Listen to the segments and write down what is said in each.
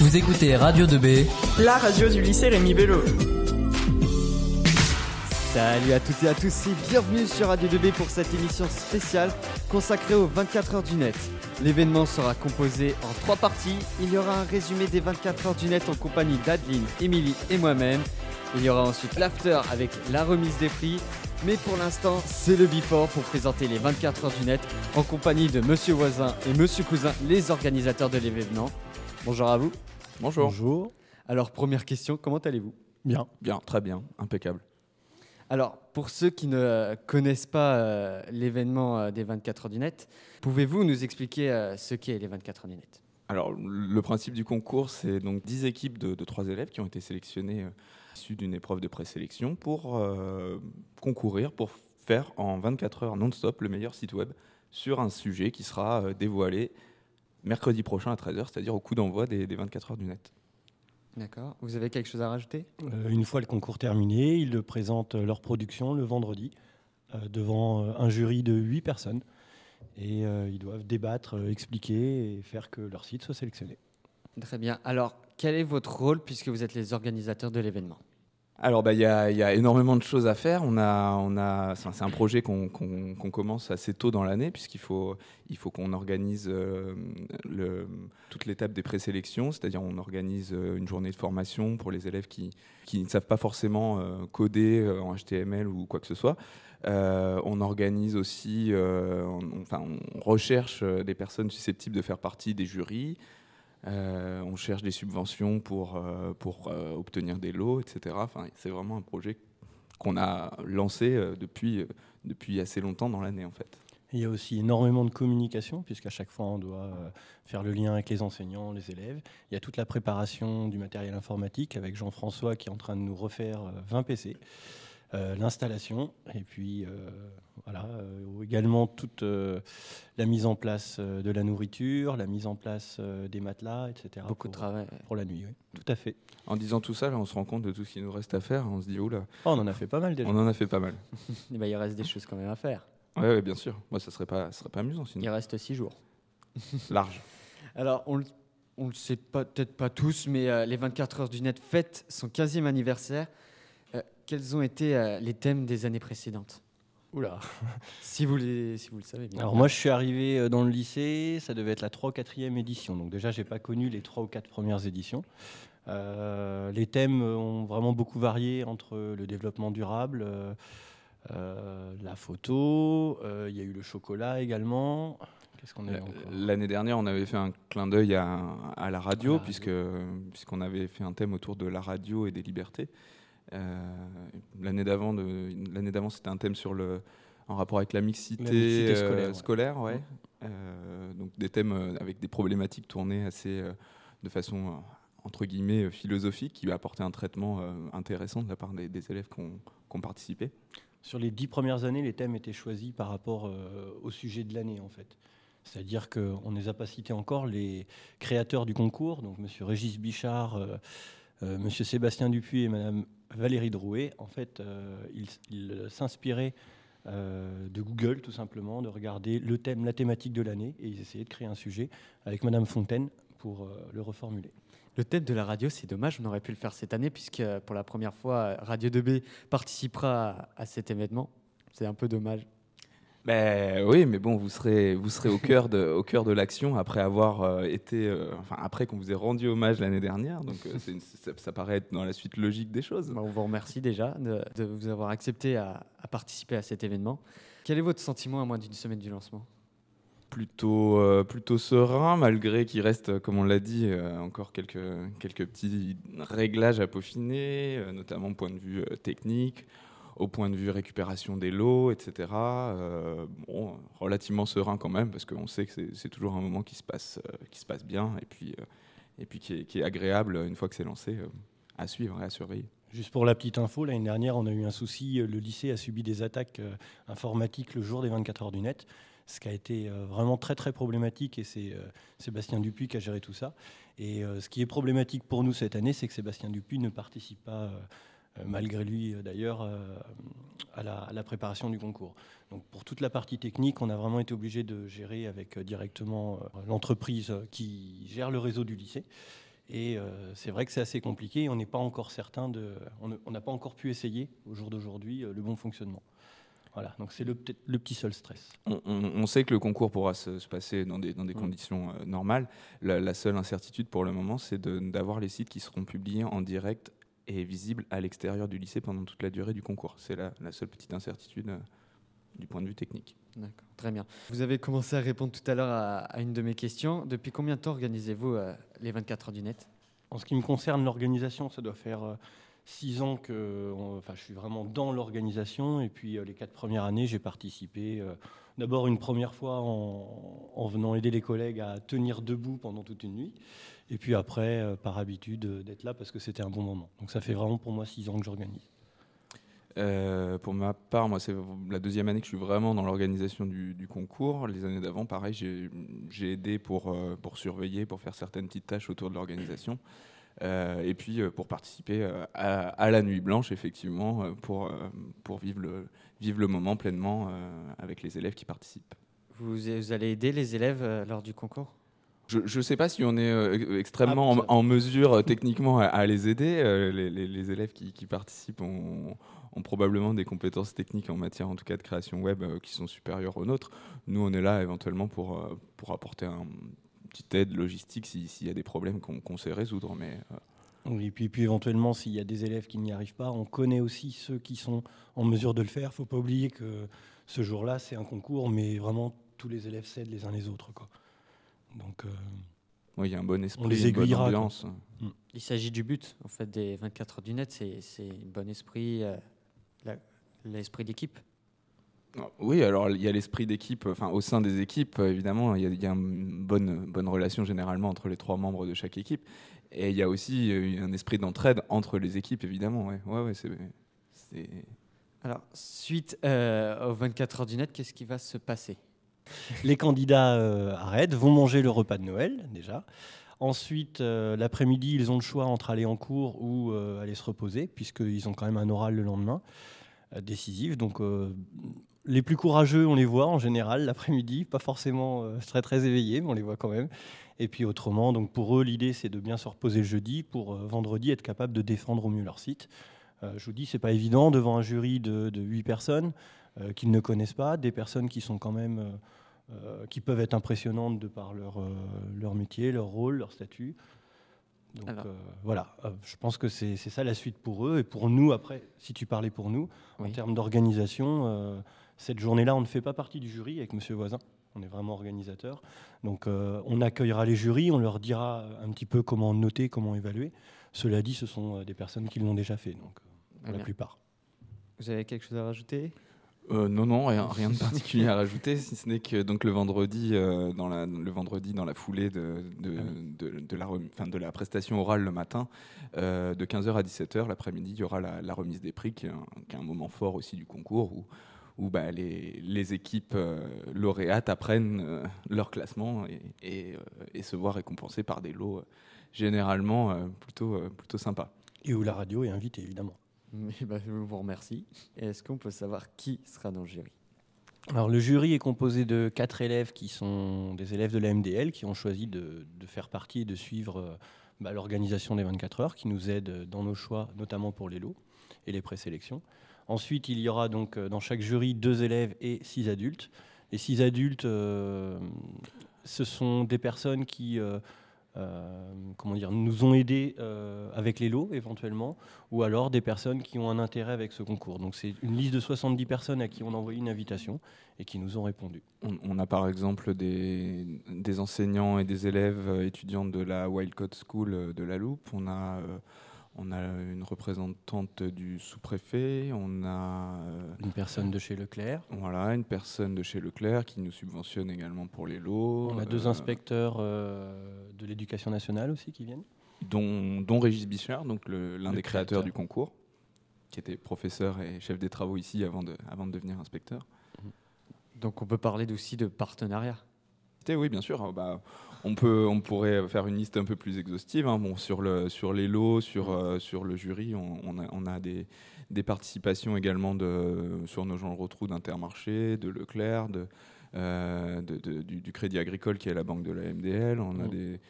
Vous écoutez Radio 2B, la radio du lycée Rémi Bello. Salut à toutes et à tous et bienvenue sur Radio 2B pour cette émission spéciale consacrée aux 24 heures du net. L'événement sera composé en trois parties. Il y aura un résumé des 24 heures du net en compagnie d'Adeline, Émilie et moi-même. Il y aura ensuite l'after avec la remise des prix. Mais pour l'instant, c'est le before pour présenter les 24 heures du net en compagnie de Monsieur Voisin et Monsieur Cousin, les organisateurs de l'événement. Bonjour à vous. Bonjour. Bonjour. Alors, première question, comment allez-vous? Bien. Bien, très bien, impeccable. Alors, pour ceux qui ne connaissent pas euh, l'événement euh, des 24 heures du net, pouvez-vous nous expliquer euh, ce qu'est les 24 heures du net? Alors, le principe du concours, c'est donc 10 équipes de, de 3 élèves qui ont été sélectionnées issues d'une épreuve de présélection pour concourir, pour faire en 24 heures non-stop le meilleur site web sur un sujet qui sera dévoilé mercredi prochain à 13h, c'est-à-dire au coup d'envoi des, des 24 heures du net. D'accord. Vous avez quelque chose à rajouter? Euh, Une fois le concours terminé, ils présentent leur production le vendredi euh, devant euh, un jury de 8 personnes. Et ils doivent débattre, expliquer et faire que leur site soit sélectionné. Très bien. Alors, quel est votre rôle puisque vous êtes les organisateurs de l'événement? Alors, bah, il y, a énormément de choses à faire. On a, on a, c'est un projet qu'on commence assez tôt dans l'année, puisqu'il faut, il faut qu'on organise euh, toute l'étape des présélections, c'est-à-dire on organise euh, une journée de formation pour les élèves qui, qui ne savent pas forcément euh, coder en HTML ou quoi que ce soit. on organise aussi, enfin, on recherche des personnes susceptibles de faire partie des jurys. Euh, on cherche des subventions pour, euh, pour euh, obtenir des lots, etc. Enfin, c'est vraiment un projet qu'on a lancé depuis, depuis assez longtemps dans l'année, en fait. Il y a aussi énormément de communication, puisqu'à chaque fois, on doit faire le lien avec les enseignants, les élèves. Il y a toute la préparation du matériel informatique avec Jean-François qui est en train de nous refaire 20 PC. L'installation et puis également toute la mise en place de la nourriture, la mise en place des matelas, etc. Beaucoup de travail. Pour la nuit, oui. Tout à fait. En disant tout ça, là, on se rend compte de tout ce qui nous reste à faire. On se dit, oula. Oh, on en a fait pas mal déjà. On en a fait pas mal. Eh ben, il reste des choses quand même à faire. Oui, ouais, bien sûr. Moi, ça serait pas, serait pas amusant sinon. Il reste six jours. Large. Alors, on, on le sait peut-être pas tous, mais les 24 heures du net fêtent son 15e anniversaire. Quels ont été euh, les thèmes des années précédentes? Oula si vous, les, si vous le savez bien. Alors moi je suis arrivé euh, dans le lycée, ça devait être la 3 ou 4e édition. Donc déjà j'ai pas connu les 3 ou 4 premières éditions. Euh, les thèmes ont vraiment beaucoup varié entre le développement durable, la photo, il y a eu le chocolat également. Qu'est-ce qu'on L'année dernière, on avait fait un clin d'œil à, la radio, puisque puisqu'on avait fait un thème autour de la radio et des libertés. Euh, l'année d'avant, l'année d'avant, c'était un thème sur le, en rapport avec la mixité, euh, scolaire, ouais. Euh, donc des thèmes avec des problématiques tournées assez de façon entre guillemets philosophique qui va apporter un traitement intéressant de la part des, élèves qui ont, participé. Sur les dix premières années, les thèmes étaient choisis par rapport au sujet de l'année en fait. C'est-à-dire qu'on ne les a pas cités encore, les créateurs du concours, donc M. Régis Bichard, M. Sébastien Dupuis et Mme Valérie Drouet, en fait, euh, il, s'inspirait euh, de Google, tout simplement, de regarder le thème, la thématique de l'année, et ils essayaient de créer un sujet avec Madame Fontaine pour euh, le reformuler. Le thème de la radio, c'est dommage, on aurait pu le faire cette année, puisque pour la première fois, Radio 2B participera à cet événement. C'est un peu dommage. Ben oui, mais bon, vous serez, vous serez au cœur de, au cœur de l'action après avoir euh, été, euh, enfin après qu'on vous ait rendu hommage l'année dernière. Donc euh, ça, paraît être dans la suite logique des choses. Bah, on vous remercie déjà de, vous avoir accepté à, participer à cet événement. Quel est votre sentiment à moins d'une semaine du lancement? Plutôt, plutôt serein, malgré qu'il reste, comme on l'a dit, encore quelques, quelques petits réglages à peaufiner, notamment point de vue technique au point de vue récupération des lots, etc. Euh, bon, relativement serein quand même, parce qu'on sait que c'est toujours un moment qui se passe, euh, qui se passe bien, et puis, euh, et puis qui est, agréable une fois que c'est lancé, à suivre et à surveiller. Juste pour la petite info, l'année dernière, on a eu un souci, le lycée a subi des attaques informatiques le jour des 24 heures du net, ce qui a été vraiment très très problématique, et c'est Sébastien Dupuis qui a géré tout ça. Et ce qui est problématique pour nous cette année, c'est que Sébastien Dupuis ne participe pas malgré lui euh, d'ailleurs, euh, à la, préparation du concours. Donc pour toute la partie technique, on a vraiment été obligé de gérer avec directement l'entreprise qui gère le réseau du lycée. Et euh, c'est vrai que c'est assez compliqué. On n'est pas encore certain de. On n'a pas encore pu essayer au jour d'aujourd'hui euh, le bon fonctionnement. Voilà, donc c'est le, le, petit seul stress. On, on, sait que le concours pourra se, se passer dans des, dans des mmh. conditions euh, normales. La, la, seule incertitude pour le moment, c'est d'avoir les sites qui seront publiés en direct et visibles à l'extérieur du lycée pendant toute la durée du concours. C'est la, la, seule petite incertitude euh, du point de vue technique. D'accord, très bien. Vous avez commencé à répondre tout à l'heure à, à, une de mes questions. Depuis combien de temps organisez-vous euh, les 24 heures du net? En ce qui me concerne, l'organisation, ça doit faire euh, six ans que enfin, je suis vraiment dans l'organisation. Et puis euh, les quatre premières années, j'ai participé euh, d'abord une première fois en, en, venant aider les collègues à tenir debout pendant toute une nuit. Et puis après, euh, par habitude, d'être là parce que c'était un bon moment. Donc ça fait vraiment pour moi six ans que j'organise. Pour ma part, moi, c'est la deuxième année que je suis vraiment dans l'organisation du, concours. Les années d'avant, pareil, j'ai aidé pour surveiller, pour faire certaines petites tâches autour de l'organisation. Euh, et puis pour participer à, à, la nuit blanche, effectivement, pour, pour vivre, le, vivre le moment pleinement avec les élèves qui participent. Vous, vous allez aider les élèves lors du concours? Je ne sais pas si on est euh, extrêmement ah, en, en, mesure euh, techniquement à, à, les aider. Euh, les, les, les, élèves qui, qui participent ont, ont, probablement des compétences techniques en matière, en tout cas, de création web euh, qui sont supérieures aux nôtres. Nous, on est là éventuellement pour, euh, pour apporter un, petite aide logistique s'il si y a des problèmes qu'on qu sait résoudre. Mais, oui, et puis, puis éventuellement, s'il y a des élèves qui n'y arrivent pas, on connaît aussi ceux qui sont en mesure de le faire. Il ne faut pas oublier que ce jour-là, c'est un concours, mais vraiment, tous les élèves s'aident les uns les autres. Quoi. Donc, euh, oui, il y a un bon esprit, on les aiguillera. Une bonne ambiance. Mm. Il s'agit du but, en fait, des 24 heures du net, c'est un bon esprit, euh, l'esprit d'équipe. Oui, alors il y a l'esprit d'équipe, enfin au sein des équipes, évidemment, il y a, il y a une bonne, bonne relation généralement entre les trois membres de chaque équipe. Et il y a aussi euh, un esprit d'entraide entre les équipes, évidemment. Ouais, ouais, ouais c'est. Alors, suite euh, aux 24 heures du net, qu'est-ce qui va se passer? Les candidats euh, arrêtent, vont manger le repas de Noël déjà. Ensuite, euh, l'après-midi, ils ont le choix entre aller en cours ou euh, aller se reposer, puisqu'ils ont quand même un oral le lendemain euh, décisif. Donc, euh, les plus courageux, on les voit en général l'après-midi, pas forcément euh, très très éveillés, mais on les voit quand même. Et puis autrement, donc pour eux, l'idée c'est de bien se reposer jeudi pour vendredi être capable de défendre au mieux leur site. je vous dis, c'est pas évident devant un jury de, de 8 personnes euh, qu'ils ne connaissent pas, des personnes qui sont quand même euh, euh, qui peuvent être impressionnantes de par leur métier, leur rôle, leur statut. Donc euh, voilà, euh, je pense que c'est ça la suite pour eux. Et pour nous, après, si tu parlais pour nous, oui. en termes d'organisation, euh, cette journée-là, on ne fait pas partie du jury avec Monsieur Voisin. On est vraiment organisateur. Donc on accueillera les jurys, on leur dira un petit peu comment noter, comment évaluer. Cela dit, ce sont des personnes qui l'ont déjà fait, donc pour la plupart. Vous avez quelque chose à rajouter? Euh, non, non, rien, rien de particulier à rajouter, si ce n'est que donc le vendredi, euh, dans la, le vendredi dans la foulée de, de, ah oui. de, de, la, enfin, de la prestation orale le matin, euh, de 15h à 17h, l'après-midi, il y aura la, la, remise des prix, qui est, un, qui est, un, moment fort aussi du concours, où, où bah, les, les, équipes euh, lauréates apprennent euh, leur classement et, et, et, se voient récompensées par des lots généralement plutôt, plutôt sympas. Et où la radio est invitée, évidemment. Bah, je vous remercie. Est-ce qu'on peut savoir qui sera dans le jury? Alors le jury est composé de quatre élèves qui sont des élèves de la MDL qui ont choisi de, faire partie et de suivre bah, l'organisation des 24 heures qui nous aide dans nos choix, notamment pour les lots et les présélections. Ensuite, il y aura donc dans chaque jury deux élèves et six adultes. Les six adultes, euh, ce sont des personnes qui euh, euh, comment dire, nous ont aidés euh, avec les lots éventuellement, ou alors des personnes qui ont un intérêt avec ce concours. Donc c'est une liste de 70 personnes à qui on a envoyé une invitation et qui nous ont répondu. On, a par exemple des, des, enseignants et des élèves euh, étudiants de la Wildcott School de la Loupe. On a euh, on a une représentante du sous-préfet, on a euh, une personne de chez Leclerc. Voilà, une personne de chez Leclerc qui nous subventionne également pour les lots. On a deux euh, inspecteurs euh, de l'éducation nationale aussi qui viennent. Dont, dont Régis Bichard, donc l'un des créateurs du concours, qui était professeur et chef des travaux ici avant de, avant de devenir inspecteur. Donc on peut parler aussi de partenariat. Oui, bien sûr. Bah, on, peut, on pourrait faire une liste un peu plus exhaustive. Hein. Bon, sur, le, sur les lots, sur, euh, sur le jury, on, on, a, on a des, des, participations également de, sur nos gens Rotrou d'Intermarché, de Leclerc, de, euh, de- de- du, du Crédit Agricole qui est la banque de la MDL. On a Mm. des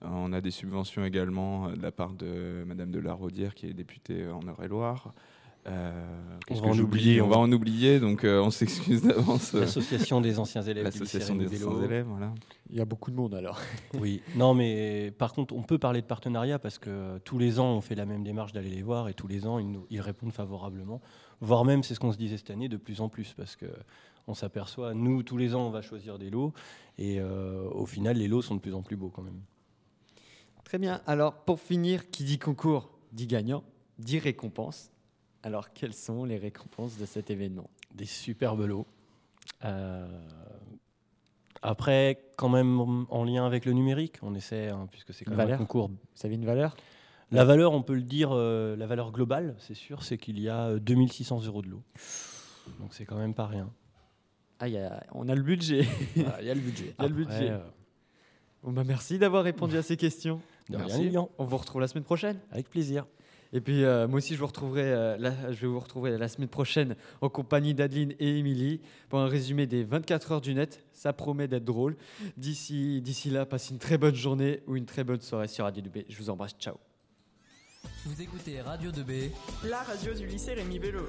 on a des subventions également euh, de la part de Madame de la Rodière, qui est députée en Eure-et-Loire. Euh, va en oublier, On va en oublier, donc euh, on s'excuse d'avance. euh, L'association des anciens élèves. L'association des anciens élèves, voilà. Il y a beaucoup de monde alors. Oui, non, mais par contre, on peut parler de partenariat parce que tous les ans, on fait la même démarche d'aller les voir et tous les ans, ils, nous, ils répondent favorablement. Voire même, c'est ce qu'on se disait cette année, de plus en plus parce que on s'aperçoit, nous, tous les ans, on va choisir des lots et euh, au final, les lots sont de plus en plus beaux quand même. Très bien. Alors, pour finir, qui dit concours dit gagnant, dit récompense. Alors, quelles sont les récompenses de cet événement? Des superbes lots. Euh, après, quand même en lien avec le numérique, on essaie, hein, puisque c'est quand même un Valeur concours Ça avait une valeur? La valeur, on peut le dire, euh, la valeur globale, c'est sûr, c'est qu'il y a euh, 2600 euros de lot. Donc c'est quand même pas rien. Ah, y a- on a le budget. Voilà, Il y a le budget. Y a le budget. Bon, bah, merci d'avoir répondu à ces questions. de rien, Merci. Lilian. On vous retrouve la semaine prochaine. Avec plaisir. Et puis euh, moi aussi, je, vous retrouverai, euh, la- je vais vous retrouver la semaine prochaine en compagnie d'Adeline et Émilie pour un résumé des 24 heures du net. Ça promet d'être drôle. D'ici d'ici là, passez une très bonne journée ou une très bonne soirée sur Radio 2B. Je vous embrasse. Ciao. Vous écoutez Radio 2B. La radio du lycée Rémi Bello.